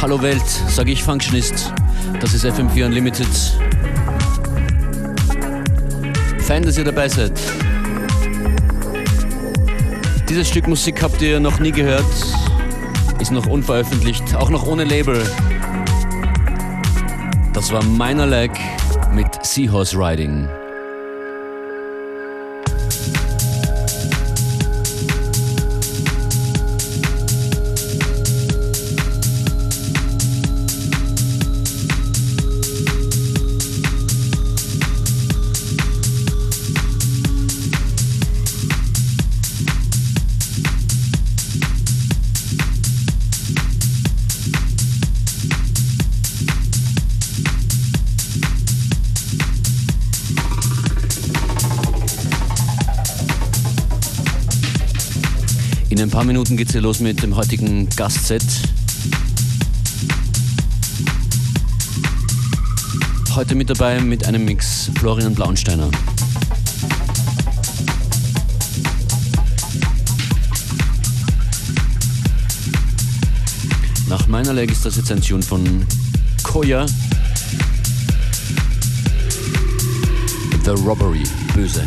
Hallo Welt, sage ich Functionist. Das ist FM4 Unlimited. Fein, dass ihr dabei seid. Dieses Stück Musik habt ihr noch nie gehört, ist noch unveröffentlicht, auch noch ohne Label. Das war meiner Leg mit Seahorse Riding. Paar Minuten geht es hier los mit dem heutigen Gastset. Heute mit dabei mit einem Mix Florian Blaunsteiner. Nach meiner Leg ist das Tune von Koya. The Robbery, böse.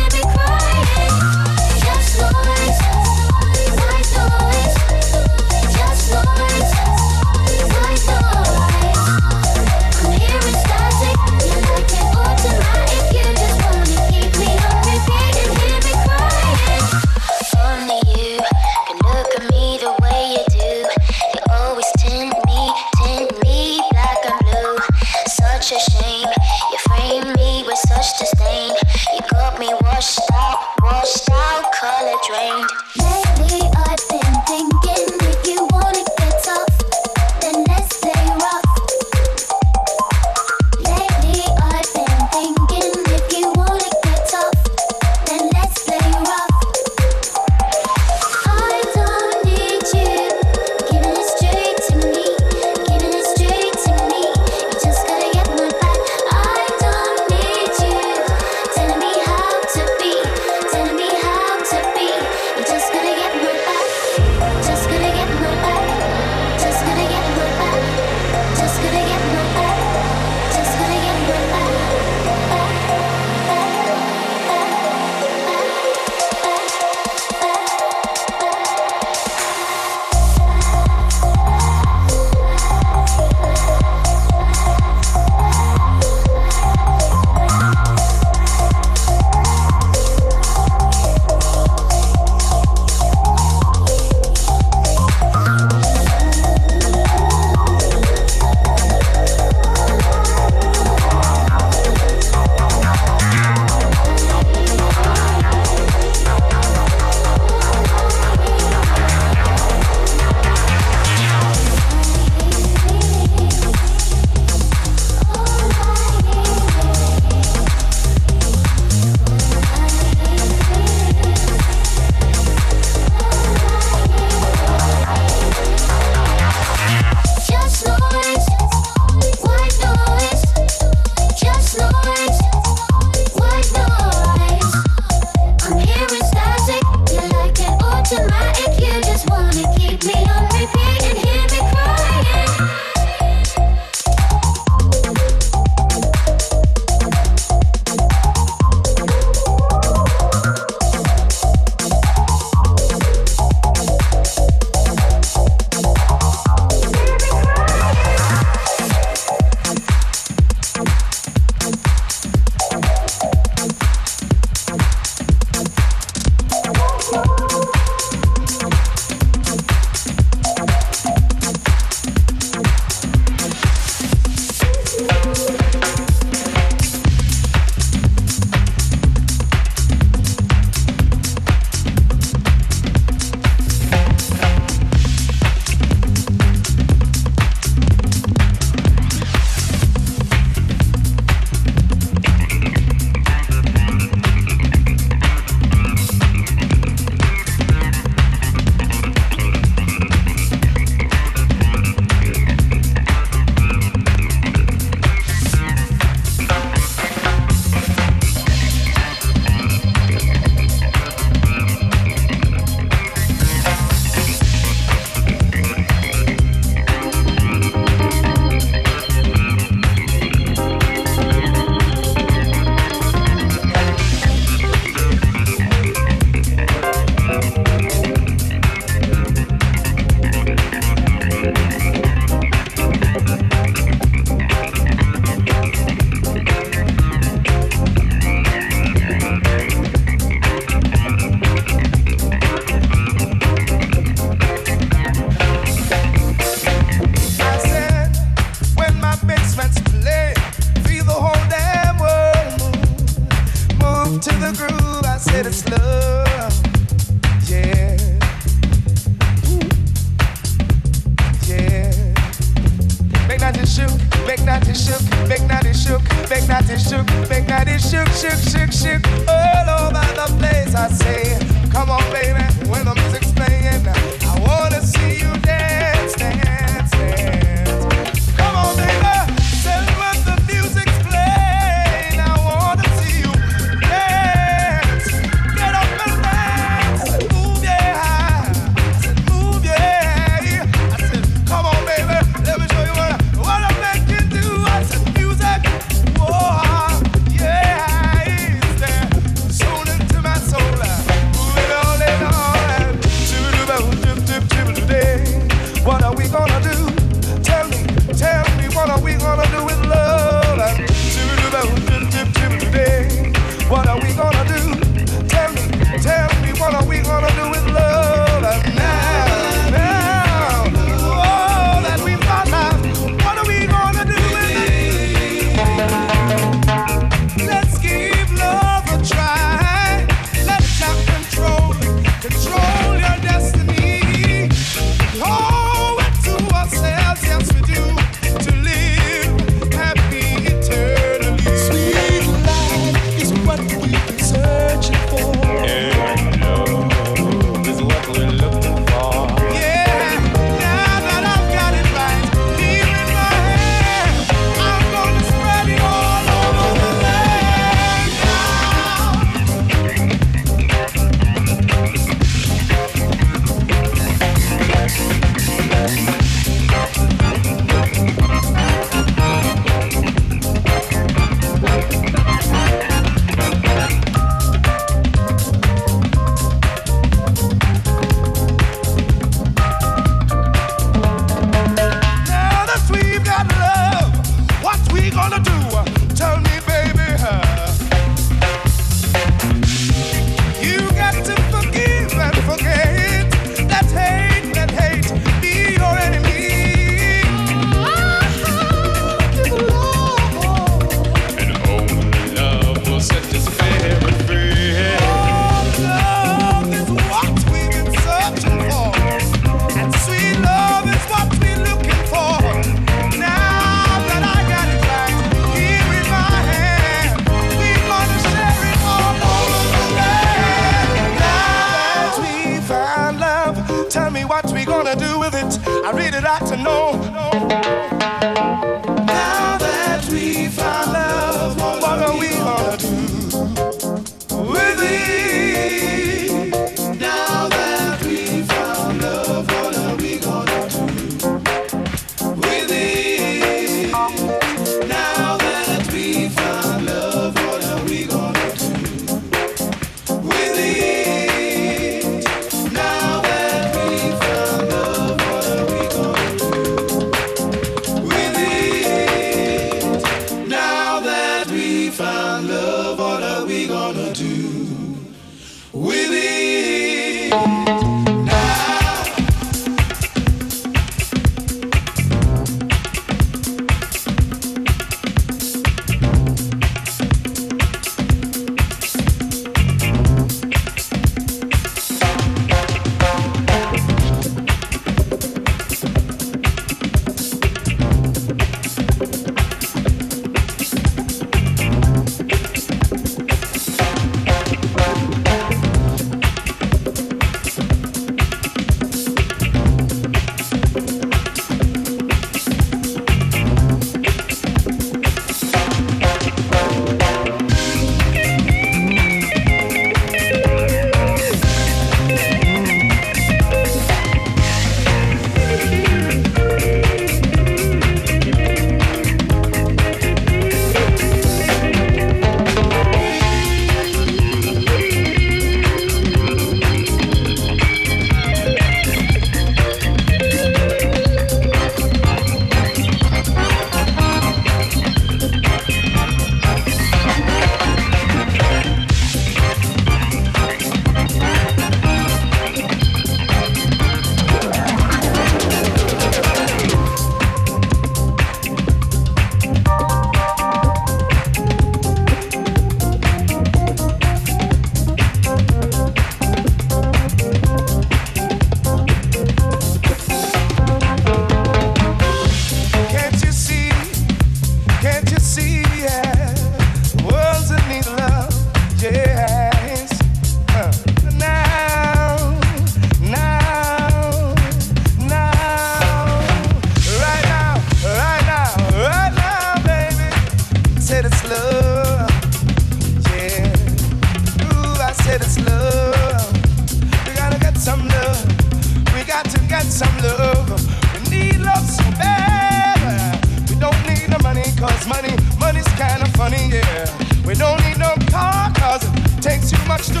Much to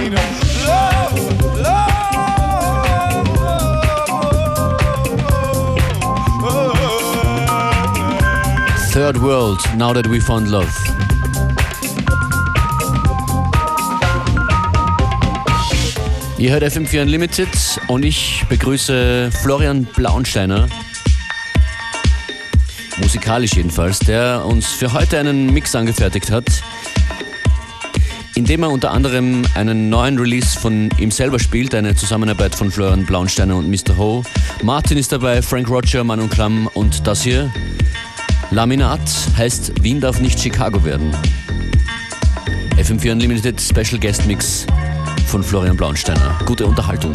need a love, love. Third World, Now That We Found Love. Ihr hört FM4 Unlimited und ich begrüße Florian Blaunsteiner, musikalisch jedenfalls, der uns für heute einen Mix angefertigt hat, in dem er unter anderem einen neuen Release von ihm selber spielt, eine Zusammenarbeit von Florian Blaunsteiner und Mr. Ho. Martin ist dabei, Frank Roger, Manon Klamm und das hier, Laminat, heißt Wien darf nicht Chicago werden. FM4 Unlimited Special Guest Mix von Florian Blaunsteiner. Gute Unterhaltung.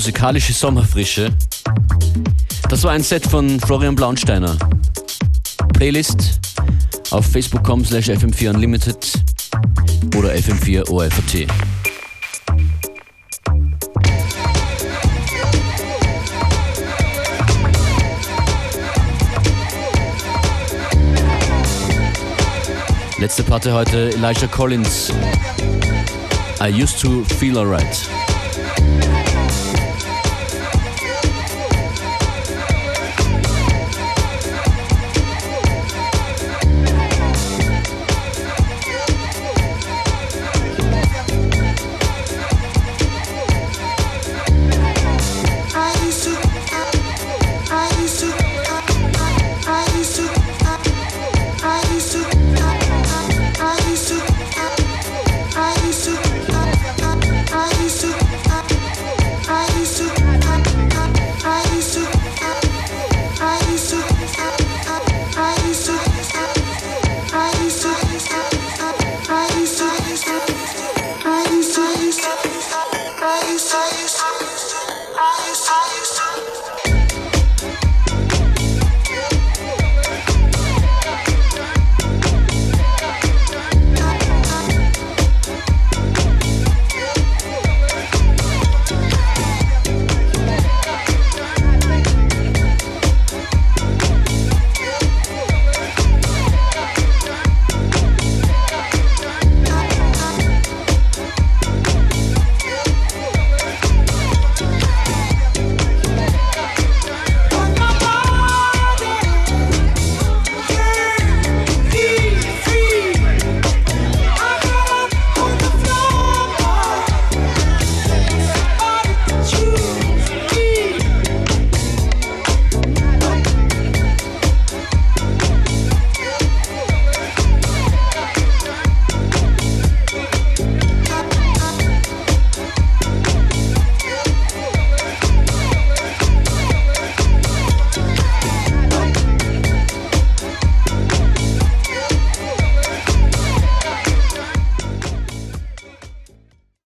Musikalische Sommerfrische. Das war ein Set von Florian Blaunsteiner. Playlist auf facebook.com slash fm4 unlimited oder fm4 OFAT. Letzte Party heute Elijah Collins. I used to feel alright.